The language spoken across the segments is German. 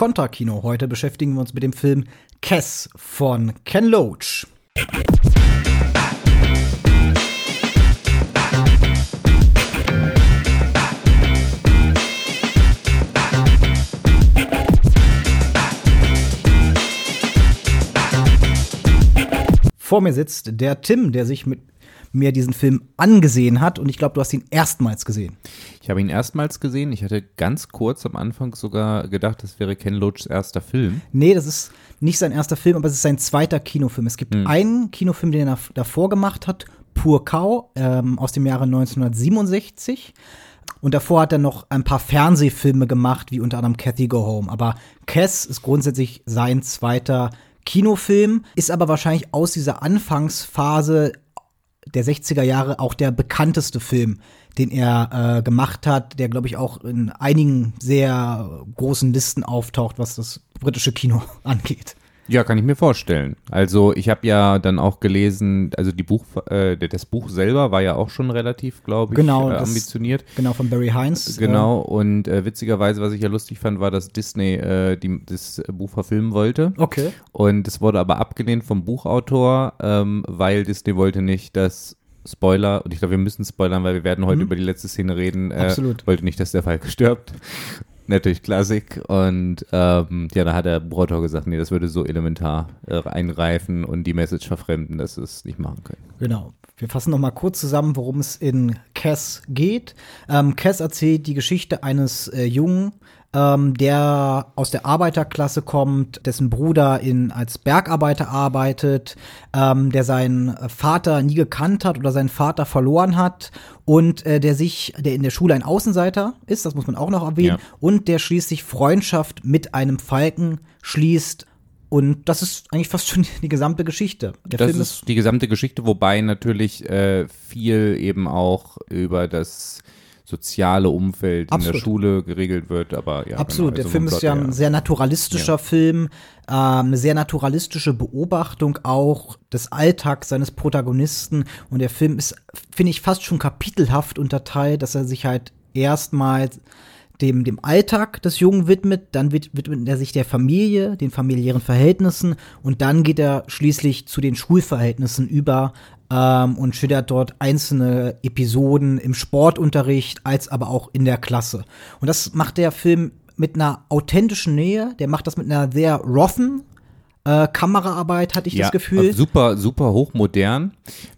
Kontra-Kino. Heute beschäftigen wir uns mit dem Film Cass von Ken Loach. Vor mir sitzt der Tim, der sich mit mir diesen Film angesehen hat und ich glaube, du hast ihn erstmals gesehen. Ich habe ihn erstmals gesehen. Ich hatte ganz kurz am Anfang sogar gedacht, das wäre Ken Loachs erster Film. Nee, das ist nicht sein erster Film, aber es ist sein zweiter Kinofilm. Es gibt hm. einen Kinofilm, den er davor gemacht hat, Pur Cow, ähm, aus dem Jahre 1967. Und davor hat er noch ein paar Fernsehfilme gemacht, wie unter anderem Kathy Go Home. Aber Cass ist grundsätzlich sein zweiter Kinofilm, ist aber wahrscheinlich aus dieser Anfangsphase der 60er Jahre auch der bekannteste Film, den er äh, gemacht hat, der, glaube ich, auch in einigen sehr großen Listen auftaucht, was das britische Kino angeht. Ja, kann ich mir vorstellen. Also ich habe ja dann auch gelesen, also die Buch, äh, das Buch selber war ja auch schon relativ, glaube ich, genau, äh, ambitioniert. Das, genau, von Barry Hines. Genau, äh, und äh, witzigerweise, was ich ja lustig fand, war, dass Disney äh, die, das Buch verfilmen wollte. Okay. Und es wurde aber abgelehnt vom Buchautor, ähm, weil Disney wollte nicht, dass Spoiler, und ich glaube, wir müssen spoilern, weil wir werden heute mhm. über die letzte Szene reden. Äh, Absolut. Wollte nicht, dass der Falke stirbt natürlich Klassik. Und ähm, ja, da hat der Buchautor gesagt, nee, das würde so elementar äh, eingreifen und die Message verfremden, dass sie es nicht machen können. Genau. Wir fassen noch mal kurz zusammen, worum es in Cass geht. Ähm, Cass erzählt die Geschichte eines äh, Jungen, ähm, der aus der Arbeiterklasse kommt, dessen Bruder in, als Bergarbeiter arbeitet, ähm, der seinen Vater nie gekannt hat oder seinen Vater verloren hat und äh, der sich, der in der Schule ein Außenseiter ist, das muss man auch noch erwähnen, ja. und der schließlich Freundschaft mit einem Falken schließt, und das ist eigentlich fast schon die gesamte Geschichte. Der das Film ist die gesamte Geschichte, wobei natürlich äh, viel eben auch über das soziale Umfeld Absolut. in der Schule geregelt wird, aber ja. Absolut, genau, also der Film ist ja ein sehr naturalistischer ja. Film, äh, eine sehr naturalistische Beobachtung auch des Alltags seines Protagonisten und der Film ist, finde ich, fast schon kapitelhaft unterteilt, dass er sich halt erstmals dem, dem Alltag des Jungen widmet, dann widmet er sich der Familie, den familiären Verhältnissen und dann geht er schließlich zu den Schulverhältnissen über, ähm, und schildert dort einzelne Episoden im Sportunterricht als aber auch in der Klasse. Und das macht der Film mit einer authentischen Nähe, der macht das mit einer sehr roughen äh, Kameraarbeit, hatte ich ja, das Gefühl. Super, super hochmodern.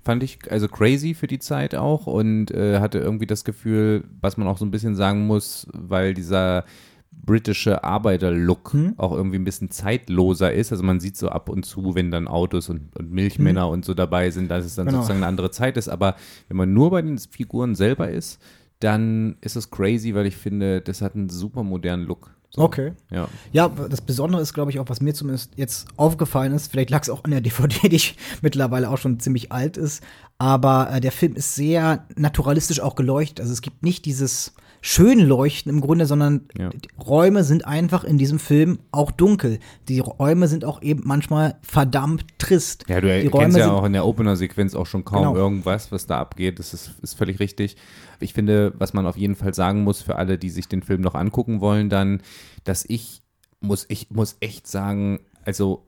Fand ich also crazy für die Zeit auch und äh, hatte irgendwie das Gefühl, was man auch so ein bisschen sagen muss, weil dieser britische Arbeiterlook hm? auch irgendwie ein bisschen zeitloser ist. Also man sieht so ab und zu, wenn dann Autos und, und Milchmänner hm. und so dabei sind, dass es dann genau. sozusagen eine andere Zeit ist. Aber wenn man nur bei den Figuren selber ist, dann ist es crazy, weil ich finde, das hat einen super modernen Look. So, okay. Ja. ja, das Besondere ist, glaube ich, auch, was mir zumindest jetzt aufgefallen ist, vielleicht lag es auch an der DVD, die mittlerweile auch schon ziemlich alt ist, aber äh, der Film ist sehr naturalistisch auch geleuchtet. Also es gibt nicht dieses schön leuchten im Grunde, sondern ja. Räume sind einfach in diesem Film auch dunkel. Die Räume sind auch eben manchmal verdammt trist. Ja, du die erkennst ja auch in der Opener-Sequenz auch schon kaum genau. irgendwas, was da abgeht. Das ist, ist völlig richtig. Ich finde, was man auf jeden Fall sagen muss für alle, die sich den Film noch angucken wollen, dann, dass ich muss, ich muss echt sagen, also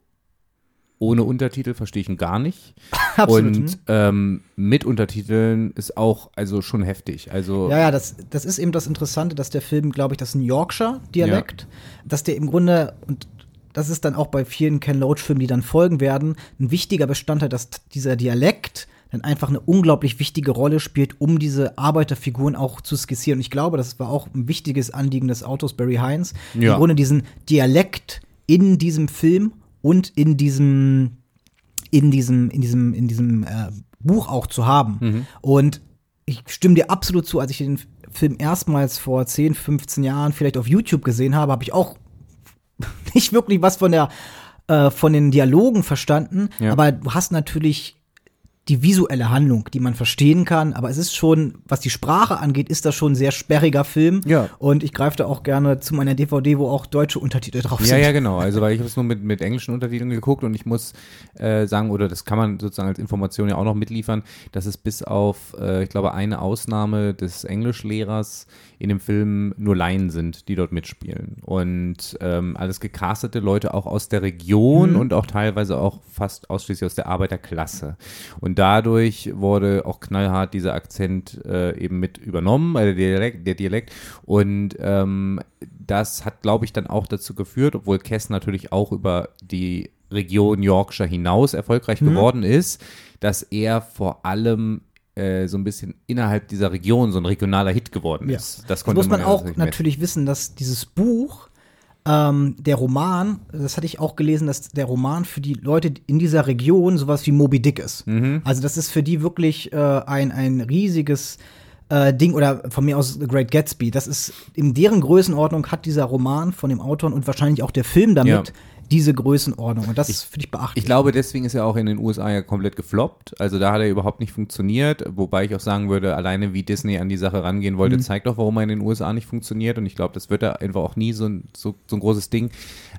ohne Untertitel verstehe ich ihn gar nicht. Absolut. Und ähm, mit Untertiteln ist auch also schon heftig. Also ja, ja, das, das ist eben das Interessante, dass der Film, glaube ich, das ist ein Yorkshire-Dialekt, ja. dass der im Grunde und das ist dann auch bei vielen Ken Loach-Filmen, die dann folgen werden, ein wichtiger Bestandteil, dass dieser Dialekt dann einfach eine unglaublich wichtige Rolle spielt, um diese Arbeiterfiguren auch zu skizzieren. Und ich glaube, das war auch ein wichtiges Anliegen des Autors Barry Hines, ja. im Grunde diesen Dialekt in diesem Film und in diesem, in diesem, in diesem, in diesem äh, Buch auch zu haben. Mhm. Und ich stimme dir absolut zu, als ich den Film erstmals vor 10, 15 Jahren vielleicht auf YouTube gesehen habe, habe ich auch nicht wirklich was von der äh, von den Dialogen verstanden, ja. aber du hast natürlich die visuelle Handlung, die man verstehen kann, aber es ist schon, was die Sprache angeht, ist das schon ein sehr sperriger Film. Ja. Und ich greife da auch gerne zu meiner DVD, wo auch deutsche Untertitel drauf Ja, sind. ja, genau. Also weil ich habe es nur mit, mit englischen Untertiteln geguckt und ich muss äh, sagen, oder das kann man sozusagen als Information ja auch noch mitliefern, dass es bis auf, äh, ich glaube, eine Ausnahme des Englischlehrers in dem Film nur Laien sind, die dort mitspielen. Und ähm, alles gecastete Leute auch aus der Region und auch teilweise auch fast ausschließlich aus der Arbeiterklasse. Und dadurch wurde auch knallhart dieser Akzent äh, eben mit übernommen, also der Dialekt. Der Dialekt. Und ähm, das hat, glaube ich, dann auch dazu geführt, obwohl Kess natürlich auch über die Region Yorkshire hinaus erfolgreich geworden ist, dass er vor allem äh, so ein bisschen innerhalb dieser Region so ein regionaler Hit geworden Ja. ist. Das Das konnte muss man ja auch natürlich wissen, dass dieses Buch, ähm, der Roman, das hatte ich auch gelesen, dass der Roman für die Leute in dieser Region sowas wie Moby Dick ist. Mhm. Also das ist für die wirklich äh, ein, ein riesiges äh, Ding oder von mir aus The Great Gatsby. Das ist in deren Größenordnung hat dieser Roman von dem Autor und wahrscheinlich auch der Film damit Ja. Diese Größenordnung. Und das finde ich beachtlich. Ich glaube, deswegen ist er auch in den USA ja komplett gefloppt. Also da hat er überhaupt nicht funktioniert. Wobei ich auch sagen würde, alleine wie Disney an die Sache rangehen Mhm. wollte, zeigt auch, warum er in den USA nicht funktioniert. Und ich glaube, das wird da einfach auch nie so ein, so, so ein großes Ding.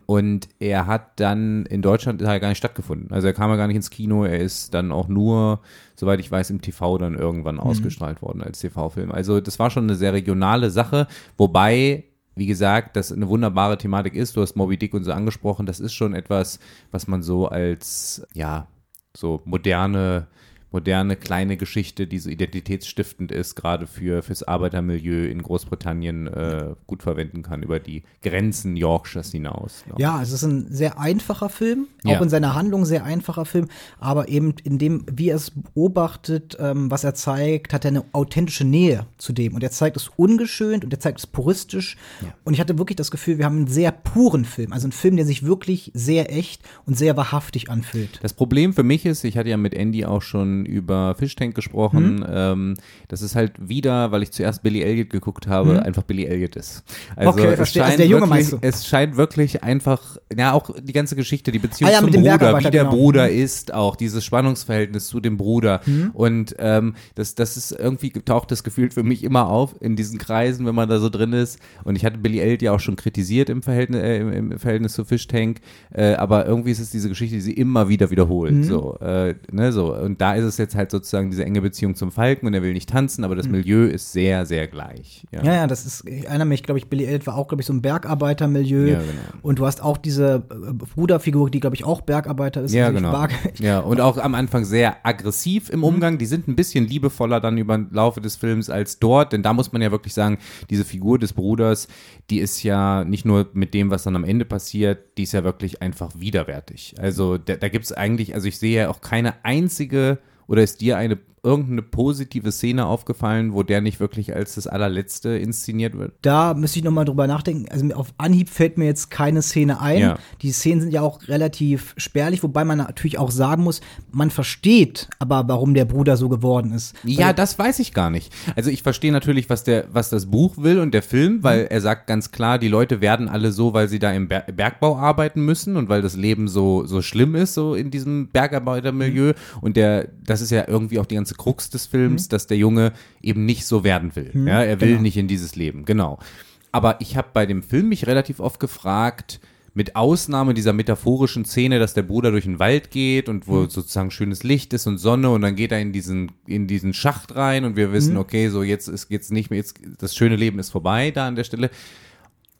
Und er hat dann in Deutschland er gar nicht stattgefunden. Also er kam ja gar nicht ins Kino. Er ist dann auch nur, soweit ich weiß, im TV dann irgendwann ausgestrahlt worden als TV-Film. Also das war schon eine sehr regionale Sache. Wobei wie gesagt, das eine wunderbare Thematik ist. Du hast Moby Dick und so angesprochen. Das ist schon etwas, was man so als, ja, so moderne, moderne kleine Geschichte, die so identitätsstiftend ist, gerade für fürs Arbeitermilieu in Großbritannien äh, gut verwenden kann über die Grenzen Yorkshires hinaus. ne? Ja, es ist ein sehr einfacher Film, Ja. auch in seiner Handlung sehr einfacher Film, aber eben in dem, wie er es beobachtet, ähm, was er zeigt, hat er eine authentische Nähe zu dem. Und er zeigt es ungeschönt und er zeigt es puristisch. Und ich hatte wirklich das Gefühl, wir haben einen sehr puren Film, also einen Film, der sich wirklich sehr echt und sehr wahrhaftig anfühlt. Das Problem für mich ist, ich hatte ja mit Andy auch schon über Fishtank gesprochen, Mhm. ähm, das ist halt wieder, weil ich zuerst Billy Elliot geguckt habe, einfach Billy Elliot ist. Also Mhm. Okay, es verstehe. Also scheint der Junge wirklich, meinst du? Es scheint wirklich einfach, ja auch die ganze Geschichte, die Beziehung Ah ja, zum Bruder, wie der genau. Bruder ist, auch dieses Spannungsverhältnis zu dem Bruder Mhm. und ähm, das, das ist irgendwie taucht das Gefühl für mich immer auf in diesen Kreisen, wenn man da so drin ist und ich hatte Billy Elliot ja auch schon kritisiert im Verhältnis, äh, im, im Verhältnis zu Fishtank, äh, aber irgendwie ist es diese Geschichte, die sie immer wieder wiederholt, Mhm. so, äh, ne, so und da ist es jetzt halt sozusagen diese enge Beziehung zum Falken und er will nicht tanzen, aber Mhm. das Milieu ist sehr, sehr gleich. Ja. Ja, ja, das ist, ich erinnere mich, glaube ich, Billy Elliot war auch, glaube ich, so ein Bergarbeitermilieu. Ja, genau. Und du hast auch diese äh, Bruderfigur, die, glaube ich, auch Bergarbeiter ist. Ja, Also genau. mag- Ja, und auch am Anfang sehr aggressiv Mhm. im Umgang. Die sind ein bisschen liebevoller dann über den Laufe des Films als dort, denn da muss man ja wirklich sagen, diese Figur des Bruders, die ist ja nicht nur mit dem, was dann am Ende passiert, die ist ja wirklich einfach widerwärtig. Also da, da gibt es eigentlich, also ich sehe ja auch keine einzige, oder ist dir eine irgendeine positive Szene aufgefallen, wo der nicht wirklich als das allerletzte inszeniert wird? Da müsste ich noch mal drüber nachdenken. Also auf Anhieb fällt mir jetzt keine Szene ein. Ja. Die Szenen sind ja auch relativ spärlich, wobei man natürlich auch sagen muss, man versteht aber, warum der Bruder so geworden ist. Ja, das weiß ich gar nicht. Also ich verstehe natürlich, was der, was das Buch will und der Film, weil er sagt ganz klar, die Leute werden alle so, weil sie da im Ber Bergbau arbeiten müssen und weil das Leben so, so schlimm ist, so in diesem Bergarbeitermilieu. Und der, das ist ja irgendwie auch die ganze Krux des Films, dass der Junge eben nicht so werden will. Ja, er will genau. nicht in dieses Leben, genau. Aber ich habe bei dem Film mich relativ oft gefragt, mit Ausnahme dieser metaphorischen Szene, dass der Bruder durch den Wald geht und wo sozusagen schönes Licht ist und Sonne und dann geht er in diesen, in diesen Schacht rein und wir wissen, okay, so jetzt ist jetzt nicht mehr, jetzt, das schöne Leben ist vorbei da an der Stelle.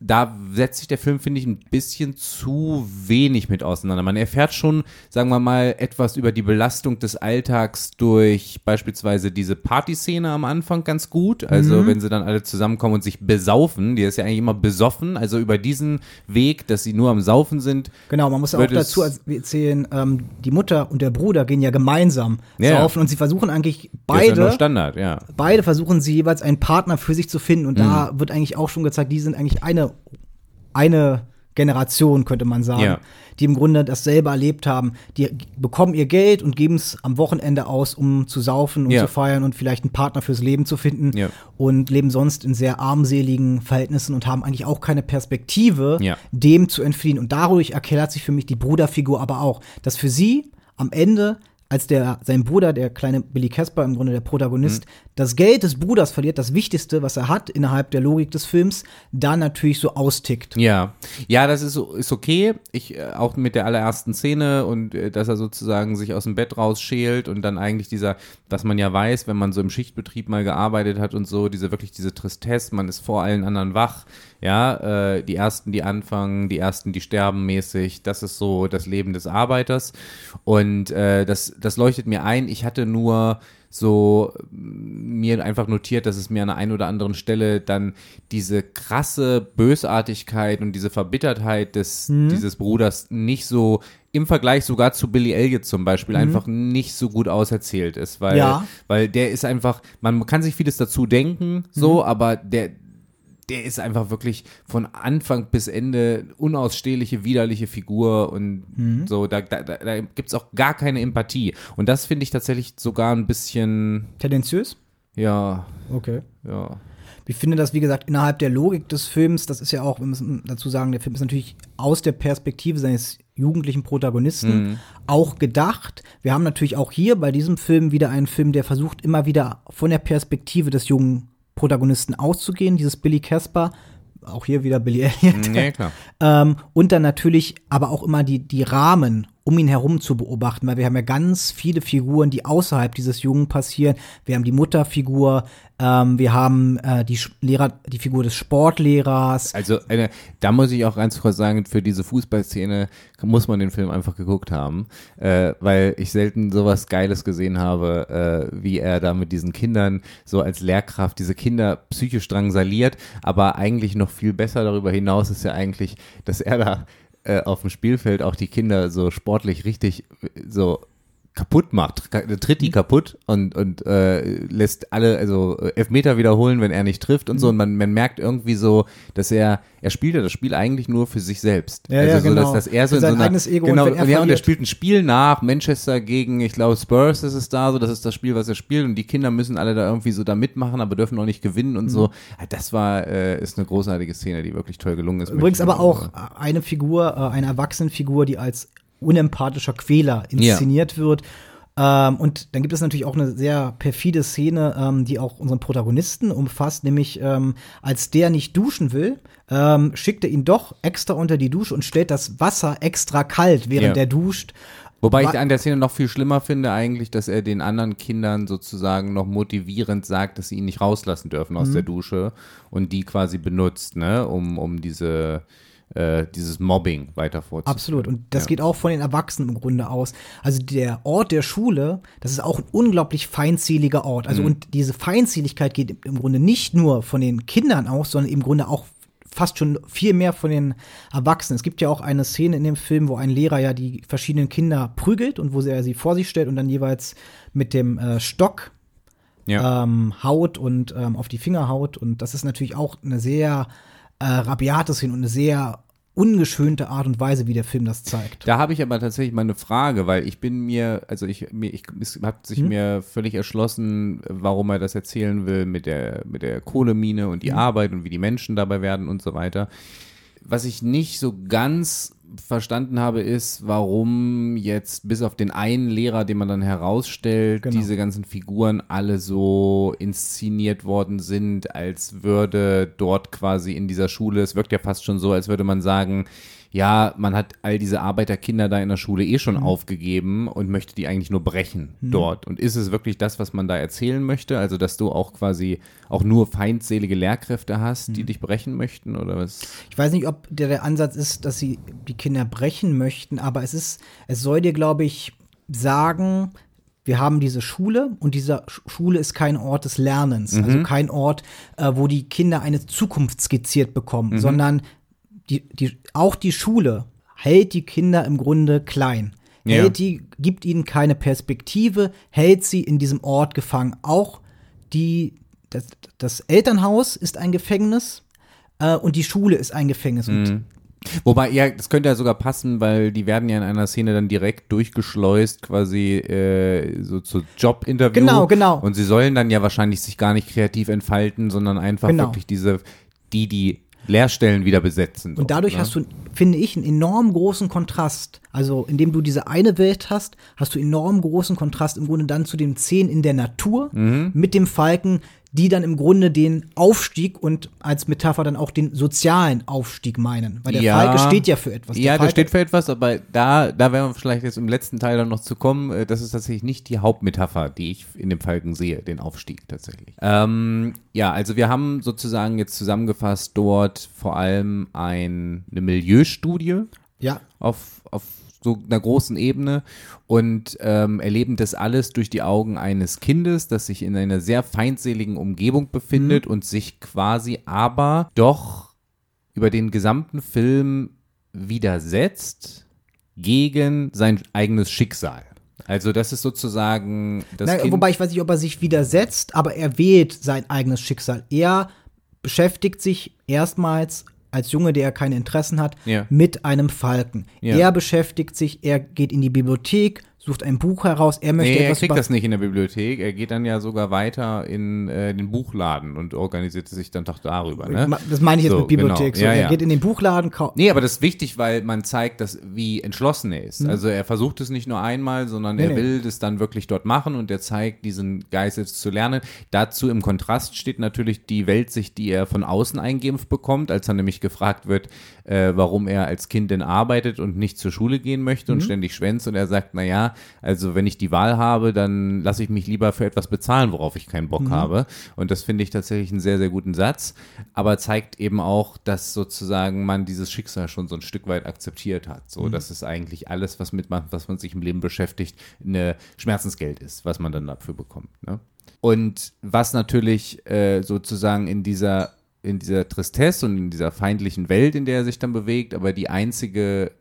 Da setzt sich der Film, finde ich, ein bisschen zu wenig mit auseinander. Man erfährt schon, sagen wir mal, etwas über die Belastung des Alltags durch beispielsweise diese Partyszene am Anfang ganz gut. Also wenn sie dann alle zusammenkommen und sich besaufen, die ist ja eigentlich immer besoffen, also über diesen Weg, dass sie nur am Saufen sind. Genau, man muss auch dazu erzählen, ähm, die Mutter und der Bruder gehen ja gemeinsam Ja. saufen und sie versuchen eigentlich ist ja beide, Standard, ja. beide versuchen sie jeweils einen Partner für sich zu finden und da Mhm. wird eigentlich auch schon gezeigt, die sind eigentlich eine, eine Generation, könnte man sagen, Ja. die im Grunde dasselbe erlebt haben. Die bekommen ihr Geld und geben es am Wochenende aus, um zu saufen und Ja. zu feiern und vielleicht einen Partner fürs Leben zu finden Ja. und leben sonst in sehr armseligen Verhältnissen und haben eigentlich auch keine Perspektive, dem zu entfliehen. Und dadurch erklärt sich für mich die Bruderfigur aber auch, dass für sie am Ende als der, sein Bruder, der kleine Billy Casper, im Grunde der Protagonist, Mhm. das Geld des Bruders verliert, das Wichtigste, was er hat innerhalb der Logik des Films, da natürlich so austickt. Ja, ja, das ist, ist okay. Ich äh, auch mit der allerersten Szene und äh, dass er sozusagen sich aus dem Bett rausschält und dann eigentlich dieser, was man ja weiß, wenn man so im Schichtbetrieb mal gearbeitet hat und so, diese wirklich diese Tristesse, man ist vor allen anderen wach. Ja, äh, die ersten, die anfangen, die ersten, die sterben mäßig. Das ist so das Leben des Arbeiters und äh, das, das leuchtet mir ein. Ich hatte nur so mir einfach notiert, dass es mir an der einen oder anderen Stelle dann diese krasse Bösartigkeit und diese Verbittertheit des, Mhm. dieses Bruders nicht so im Vergleich sogar zu Billy Elliot zum Beispiel einfach nicht so gut auserzählt ist, weil, Mhm. Ja. weil der ist einfach, man kann sich vieles dazu denken, so, Mhm. aber der, der ist einfach wirklich von Anfang bis Ende unausstehliche, widerliche Figur und Mhm. so, da, da, da, gibt es auch gar keine Empathie. Und das finde ich tatsächlich sogar ein bisschen, Tendenziös? ja, Okay. ja. Ich finde das, wie gesagt, innerhalb der Logik des Films, das ist ja auch, wir müssen dazu sagen, der Film ist natürlich aus der Perspektive seines jugendlichen Protagonisten auch gedacht. Wir haben natürlich auch hier bei diesem Film wieder einen Film, der versucht, immer wieder von der Perspektive des jungen Protagonisten auszugehen. Dieses Billy Casper, auch hier wieder Billy Elliot. Ja, klar. Ähm, und dann natürlich aber auch immer die, die Rahmen um ihn herum zu beobachten, weil wir haben ja ganz viele Figuren, die außerhalb dieses Jungen passieren. Wir haben die Mutterfigur, ähm, wir haben äh, die Lehrer, die Figur des Sportlehrers. Also eine, da muss ich auch ganz kurz sagen, für diese Fußballszene muss man den Film einfach geguckt haben, äh, weil ich selten sowas Geiles gesehen habe, äh, wie er da mit diesen Kindern so als Lehrkraft diese Kinder psychisch drangsaliert, aber eigentlich noch viel besser darüber hinaus ist ja eigentlich, dass er da äh, auf dem Spielfeld auch die Kinder so sportlich richtig so kaputt macht, tritt die kaputt und, und äh, lässt alle, also äh, Elfmeter wiederholen, wenn er nicht trifft und so. Und man, man merkt irgendwie so, dass er, er spielt ja das Spiel eigentlich nur für sich selbst. Ja, also ja, so, genau. dass, dass er so in so einer, eigenes Ego und genau, wenn er und, ja, und er spielt ein Spiel nach, Manchester gegen, ich glaube, Spurs ist es da, so, das ist das Spiel, was er spielt und die Kinder müssen alle da irgendwie so da mitmachen, aber dürfen auch nicht gewinnen und Mhm. so. Ja, Das war, äh, ist eine großartige Szene, die wirklich toll gelungen ist. Übrigens aber auch eine Figur, äh, eine Erwachsenenfigur, die als unempathischer Quäler inszeniert wird. Ähm, und dann gibt es natürlich auch eine sehr perfide Szene, ähm, die auch unseren Protagonisten umfasst, nämlich ähm, als der nicht duschen will, ähm, schickt er ihn doch extra unter die Dusche und stellt das Wasser extra kalt, während Ja. er duscht. Wobei ich an der Szene noch viel schlimmer finde eigentlich, dass er den anderen Kindern sozusagen noch motivierend sagt, dass sie ihn nicht rauslassen dürfen Mhm. aus der Dusche und die quasi benutzt, ne, um, um diese, äh, dieses Mobbing weiter fortzuführen. Absolut. Und das Ja. geht auch von den Erwachsenen im Grunde aus. Also der Ort der Schule, das ist auch ein unglaublich feindseliger Ort. Mhm. Also und diese Feindseligkeit geht im Grunde nicht nur von den Kindern aus, sondern im Grunde auch fast schon viel mehr von den Erwachsenen. Es gibt ja auch eine Szene in dem Film, wo ein Lehrer ja die verschiedenen Kinder prügelt und wo er sie vor sich stellt und dann jeweils mit dem äh, Stock Ja. ähm, haut und ähm, auf die Finger haut. Und das ist natürlich auch eine sehr äh, rabiate Szene und eine sehr ungeschönte Art und Weise, wie der Film das zeigt. Da habe ich aber tatsächlich mal eine Frage, weil ich bin mir, also ich, mir, ich, es hat sich mir völlig erschlossen, warum er das erzählen will mit der, mit der Kohlemine und die Arbeit und wie die Menschen dabei werden und so weiter. Was ich nicht so ganz verstanden habe, ist, warum jetzt bis auf den einen Lehrer, den man dann herausstellt, Genau. diese ganzen Figuren alle so inszeniert worden sind, als würde dort quasi in dieser Schule, es wirkt ja fast schon so, als würde man sagen, ja, man hat all diese Arbeiterkinder da in der Schule eh schon aufgegeben und möchte die eigentlich nur brechen dort. Und ist es wirklich das, was man da erzählen möchte? Also, dass du auch quasi auch nur feindselige Lehrkräfte hast, die dich brechen möchten oder was? Ich weiß nicht, ob der, der Ansatz ist, dass sie die Kinder brechen möchten, aber es ist, es soll dir, glaube ich, sagen, wir haben diese Schule und diese Sch- Schule ist kein Ort des Lernens, also kein Ort, äh, wo die Kinder eine Zukunft skizziert bekommen, sondern die, die, auch die Schule hält die Kinder im Grunde klein. Ja. Hält die, gibt ihnen keine Perspektive, hält sie in diesem Ort gefangen. Auch die, das, das Elternhaus ist ein Gefängnis äh, und die Schule ist ein Gefängnis. Und Wobei, ja, das könnte ja sogar passen, weil die werden ja in einer Szene dann direkt durchgeschleust, quasi äh, so zu Jobinterview. Genau, genau. Und sie sollen dann ja wahrscheinlich sich gar nicht kreativ entfalten, sondern einfach Genau. wirklich diese, die, die Leerstellen wieder besetzen. Und dadurch ne? hast du, finde ich, einen enorm großen Kontrast. Also, indem du diese eine Welt hast, hast du enorm großen Kontrast im Grunde dann zu den Szenen in der Natur mhm. mit dem Falken, die dann im Grunde den Aufstieg und als Metapher dann auch den sozialen Aufstieg meinen. Weil der ja, Falke steht ja für etwas. Der ja, Falke der steht für etwas, aber da, da werden wir vielleicht jetzt im letzten Teil dann noch zu kommen. Äh, das ist tatsächlich nicht die Hauptmetapher, die ich in dem Falken sehe, den Aufstieg tatsächlich. Ähm, ja, also wir haben sozusagen jetzt zusammengefasst dort vor allem ein, eine Milieustudie. Ja. Auf, auf so einer großen Ebene und ähm, erleben das alles durch die Augen eines Kindes, das sich in einer sehr feindseligen Umgebung befindet mhm. und sich quasi aber doch über den gesamten Film widersetzt gegen sein eigenes Schicksal. Also das ist sozusagen das Na, Wobei ich weiß nicht, ob er sich widersetzt, aber er wählt sein eigenes Schicksal. Er beschäftigt sich erstmals als Junge, der keine Interessen hat, ja. mit einem Falken. Ja. Er beschäftigt sich, er geht in die Bibliothek, sucht ein Buch heraus, er möchte nee, etwas er kriegt das nicht in der Bibliothek, er geht dann ja sogar weiter in äh, den Buchladen und organisiert sich dann doch darüber. Ne? Das meine ich jetzt so, mit Bibliothek. Genau. So, ja, er ja. geht in den Buchladen. Nee, aber das ist wichtig, weil man zeigt, dass, wie entschlossen er ist. Mhm. Also er versucht es nicht nur einmal, sondern nee, er will nee. es dann wirklich dort machen und er zeigt diesen Geist jetzt zu lernen. Dazu im Kontrast steht natürlich die Weltsicht, die er von außen eingeimpft bekommt, als er nämlich gefragt wird, äh, warum er als Kind denn arbeitet und nicht zur Schule gehen möchte mhm. und ständig schwänzt und er sagt, naja, also wenn ich die Wahl habe, dann lasse ich mich lieber für etwas bezahlen, worauf ich keinen Bock mhm. habe. Und das finde ich tatsächlich einen sehr, sehr guten Satz. Aber zeigt eben auch, dass sozusagen man dieses Schicksal schon so ein Stück weit akzeptiert hat. So, mhm. dass es eigentlich alles, was mit man, was man sich im Leben beschäftigt, eine Schmerzensgeld ist, was man dann dafür bekommt. Ne? Und was natürlich äh, sozusagen in dieser in dieser Tristesse und in dieser feindlichen Welt, in der er sich dann bewegt, aber die einzige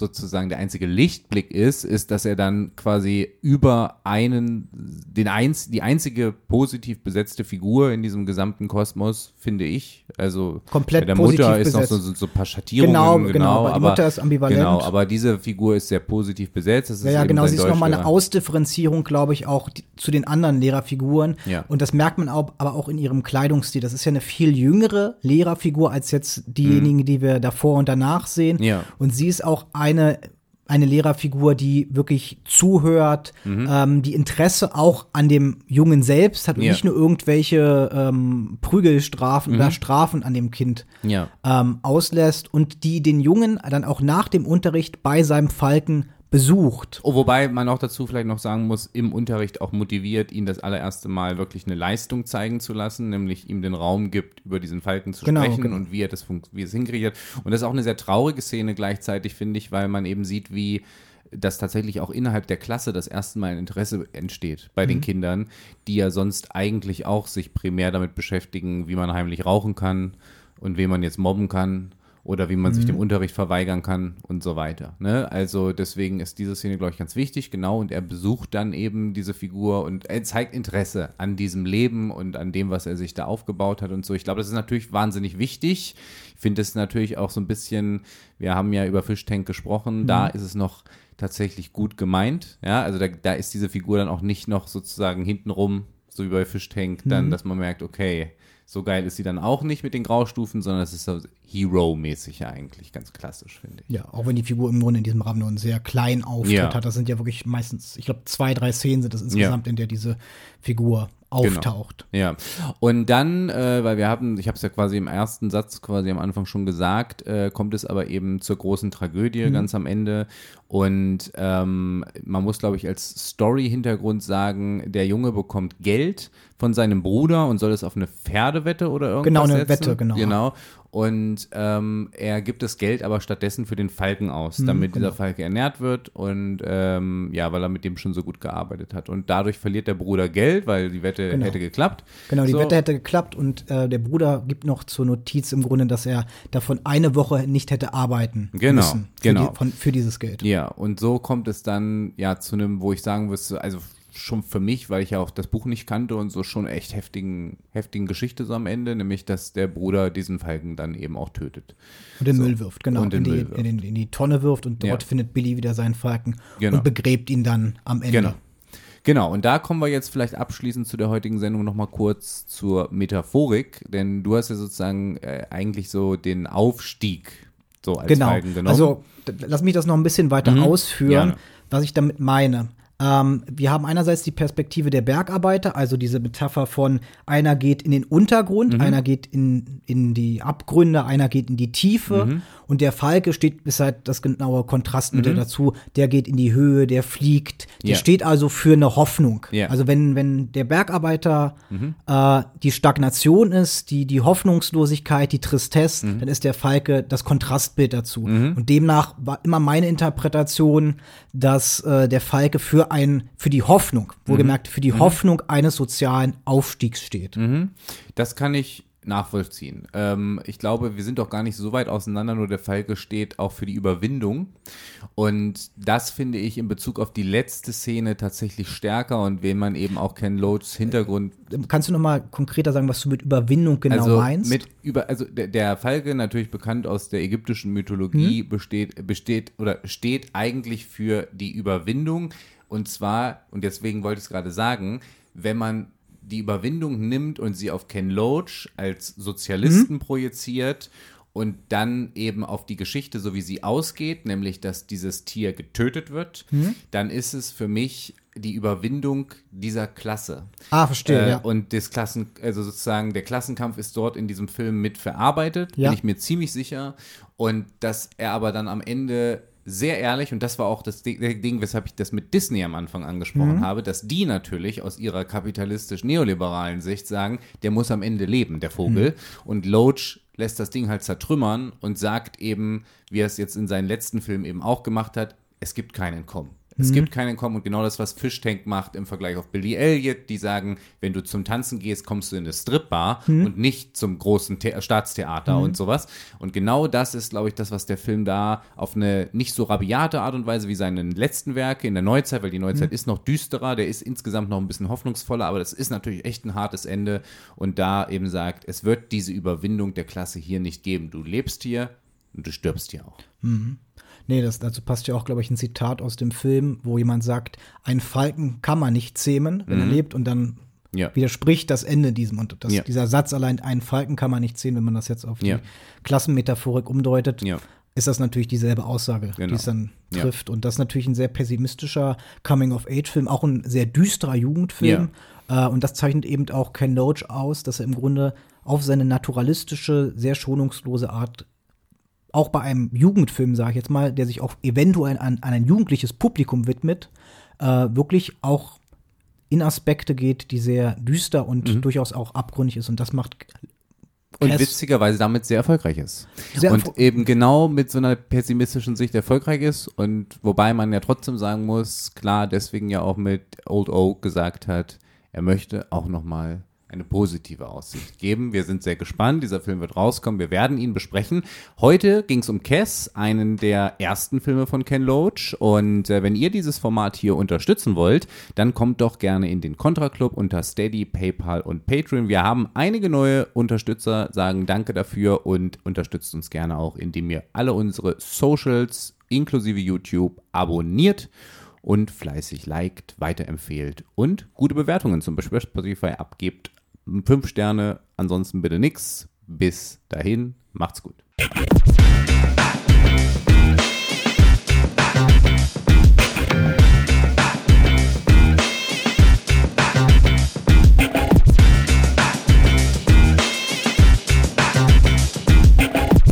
sozusagen der einzige Lichtblick ist, ist, dass er dann quasi über einen, den einz, die einzige positiv besetzte Figur in diesem gesamten Kosmos, finde ich. Also komplett bei der Mutter ist besetzt. noch so, so, ein paar Schattierungen. Genau, genau, genau aber die Mutter ist ambivalent. Genau, aber diese Figur ist sehr positiv besetzt. ja, ja genau, sie ist nochmal eine Ausdifferenzierung, glaube ich, auch die, zu den anderen Lehrerfiguren. Ja. Und das merkt man auch, aber auch in ihrem Kleidungsstil. Das ist ja eine viel jüngere Lehrerfigur als jetzt diejenigen, mhm. die wir davor und danach sehen. Ja. Und sie ist auch ein eine eine Lehrerfigur, die wirklich zuhört, mhm. ähm, die Interesse auch an dem Jungen selbst hat und ja. nicht nur irgendwelche ähm, Prügelstrafen mhm. oder Strafen an dem Kind ja. ähm, auslässt und die den Jungen dann auch nach dem Unterricht bei seinem Falken besucht. Oh, wobei man auch dazu vielleicht noch sagen muss, im Unterricht auch motiviert, ihn das allererste Mal wirklich eine Leistung zeigen zu lassen, nämlich ihm den Raum gibt, über diesen Falken zu genau, sprechen genau. und wie er das wie es hinkriegt. Und das ist auch eine sehr traurige Szene gleichzeitig, finde ich, weil man eben sieht, wie dass tatsächlich auch innerhalb der Klasse das erste Mal ein Interesse entsteht bei mhm. den Kindern, die ja sonst eigentlich auch sich primär damit beschäftigen, wie man heimlich rauchen kann und wen man jetzt mobben kann oder wie man mhm. sich dem mhm. Unterricht verweigern kann und so weiter. Ne? Also deswegen ist diese Szene, glaube ich, ganz wichtig, genau. Und er besucht dann eben diese Figur und er zeigt Interesse an diesem Leben und an dem, was er sich da aufgebaut hat und so. Ich glaube, das ist natürlich wahnsinnig wichtig. Ich finde es natürlich auch so ein bisschen, wir haben ja über Fischtank gesprochen, mhm. da ist es noch tatsächlich gut gemeint. Ja, also da, da ist diese Figur dann auch nicht noch sozusagen hintenrum, so wie bei Fischtank, dann, mhm. dass man merkt, okay, so geil ist sie dann auch nicht mit den Graustufen, sondern es ist so Hero-mäßig eigentlich, ganz klassisch, finde ich. Ja, auch wenn die Figur im Grunde in diesem Rahmen nur einen sehr kleinen Auftritt ja. hat. Das sind ja wirklich meistens, ich glaube, zwei, drei Szenen sind das insgesamt, ja. in der diese Figur auftaucht. Genau. Ja. Und dann, äh, weil wir haben, ich habe es ja quasi im ersten Satz quasi am Anfang schon gesagt, äh, kommt es aber eben zur großen Tragödie mhm. ganz am Ende. Und ähm, man muss, glaube ich, als Story-Hintergrund sagen, der Junge bekommt Geld von seinem Bruder und soll es auf eine Pferdewette oder irgendwas Genau, eine setzen. Wette, genau. Genau. Und ähm, er gibt das Geld aber stattdessen für den Falken aus, mhm, damit genau. dieser Falke ernährt wird und ähm, ja, weil er mit dem schon so gut gearbeitet hat. Und dadurch verliert der Bruder Geld, weil die Wette genau. hätte geklappt. Genau, die so. Wette hätte geklappt und äh, der Bruder gibt noch zur Notiz im Grunde, dass er davon eine Woche nicht hätte arbeiten genau, müssen. Für genau. Die, von, für dieses Geld. Ja, und so kommt es dann ja zu einem, wo ich sagen müsste, also schon für mich, weil ich ja auch das Buch nicht kannte und so schon echt heftigen, heftigen Geschichte so am Ende, nämlich dass der Bruder diesen Falken dann eben auch tötet. Und den so. Müll wirft, genau. Und in, die, wirft. In, in, die Tonne wirft und dort ja. findet Billy wieder seinen Falken genau. und begräbt ihn dann am Ende. Genau. Genau, und da kommen wir jetzt vielleicht abschließend zu der heutigen Sendung nochmal kurz zur Metaphorik, denn du hast ja sozusagen äh, eigentlich so den Aufstieg so als genau. Falken genommen. Also lass mich das noch ein bisschen weiter Mhm. ausführen, Gerne. was ich damit meine. Ähm, wir haben einerseits die Perspektive der Bergarbeiter, also diese Metapher von einer geht in den Untergrund, Mhm. einer geht in, in die Abgründe, einer geht in die Tiefe Mhm. und der Falke steht, ist halt das genaue Kontrastmittel dazu, der geht in die Höhe, der fliegt, der Ja. steht also für eine Hoffnung. Ja. Also wenn, wenn der Bergarbeiter Mhm. äh, die Stagnation ist, die, die Hoffnungslosigkeit, die Tristesse, Mhm. dann ist der Falke das Kontrastbild dazu. Und demnach war immer meine Interpretation, dass äh, der Falke für ein, für die Hoffnung, wohlgemerkt, für die Hoffnung eines sozialen Aufstiegs steht. Das kann ich nachvollziehen. Ähm, ich glaube, wir sind doch gar nicht so weit auseinander, nur der Falke steht auch für die Überwindung. Und das finde ich in Bezug auf die letzte Szene tatsächlich stärker und wenn man eben auch Ken Loachs Hintergrund Kannst du noch mal konkreter sagen, was du mit Überwindung genau also meinst? mit über also der, der Falke natürlich bekannt aus der ägyptischen Mythologie Hm? besteht besteht oder steht eigentlich für die Überwindung und zwar und deswegen wollte ich es gerade sagen, wenn man die Überwindung nimmt und sie auf Ken Loach als Sozialisten Hm? projiziert und dann eben auf die Geschichte, so wie sie ausgeht, nämlich dass dieses Tier getötet wird, Hm? dann ist es für mich die Überwindung dieser Klasse. ah, verstehe, Äh, ja. Und das Klassen, also sozusagen der Klassenkampf ist dort in diesem Film mit verarbeitet, Ja. bin ich mir ziemlich sicher. Und dass er aber dann am Ende sehr ehrlich, und das war auch das Ding, weshalb ich das mit Disney am Anfang angesprochen Mhm. habe, dass die natürlich aus ihrer kapitalistisch-neoliberalen Sicht sagen, der muss am Ende leben, der Vogel. Mhm. Und Loach lässt das Ding halt zertrümmern und sagt eben, wie er es jetzt in seinen letzten Filmen eben auch gemacht hat, es gibt kein Entkommen. Mhm. Es gibt kein Entkommen und genau das, was Fishtank macht im Vergleich auf Billy Elliot, die sagen, wenn du zum Tanzen gehst, kommst du in eine Stripbar Mhm. und nicht zum großen The Staatstheater und sowas. Und genau das ist, glaube ich, das, was der Film da auf eine nicht so rabiate Art und Weise wie seine letzten Werke in der Neuzeit, weil die Mhm. Neuzeit ist noch düsterer, der ist insgesamt noch ein bisschen hoffnungsvoller, aber das ist natürlich echt ein hartes Ende und da eben sagt, es wird diese Überwindung der Klasse hier nicht geben. Du lebst hier und du stirbst hier auch. Nee, das, dazu passt ja auch, glaube ich, ein Zitat aus dem Film, wo jemand sagt, ein Falken kann man nicht zähmen, wenn er lebt, und dann Mhm. Ja. widerspricht das Ende diesem. Und das, Ja. dieser Satz allein, einen Falken kann man nicht zähmen, wenn man das jetzt auf Ja. die Klassenmetaphorik umdeutet, ist das natürlich dieselbe Aussage, Genau. die es dann trifft. Und das ist natürlich ein sehr pessimistischer Coming-of-Age-Film, auch ein sehr düsterer Jugendfilm. Äh, und das zeichnet eben auch Ken Loach aus, dass er im Grunde auf seine naturalistische, sehr schonungslose Art auch bei einem Jugendfilm, sage ich jetzt mal, der sich auch eventuell an, an ein jugendliches Publikum widmet, äh, wirklich auch in Aspekte geht, die sehr düster und Mhm. durchaus auch abgründig ist. Und das macht Und Cass- witzigerweise damit sehr erfolgreich ist. Sehr und erfol- eben genau mit so einer pessimistischen Sicht erfolgreich ist. Und wobei man ja trotzdem sagen muss, klar, deswegen ja auch mit Old Oak gesagt hat, er möchte auch nochmal eine positive Aussicht geben. Wir sind sehr gespannt. Dieser Film wird rauskommen. Wir werden ihn besprechen. Heute ging es um Cass, einen der ersten Filme von Ken Loach. Und äh, wenn ihr dieses Format hier unterstützen wollt, dann kommt doch gerne in den Contra Club unter Steady, PayPal und Patreon. Wir haben einige neue Unterstützer, sagen Danke dafür und unterstützt uns gerne auch, indem ihr alle unsere Socials inklusive YouTube abonniert und fleißig liked, weiterempfehlt und gute Bewertungen zum Beispiel bei Spotify abgebt. Fünf Sterne, ansonsten bitte nix. Bis dahin, macht's gut.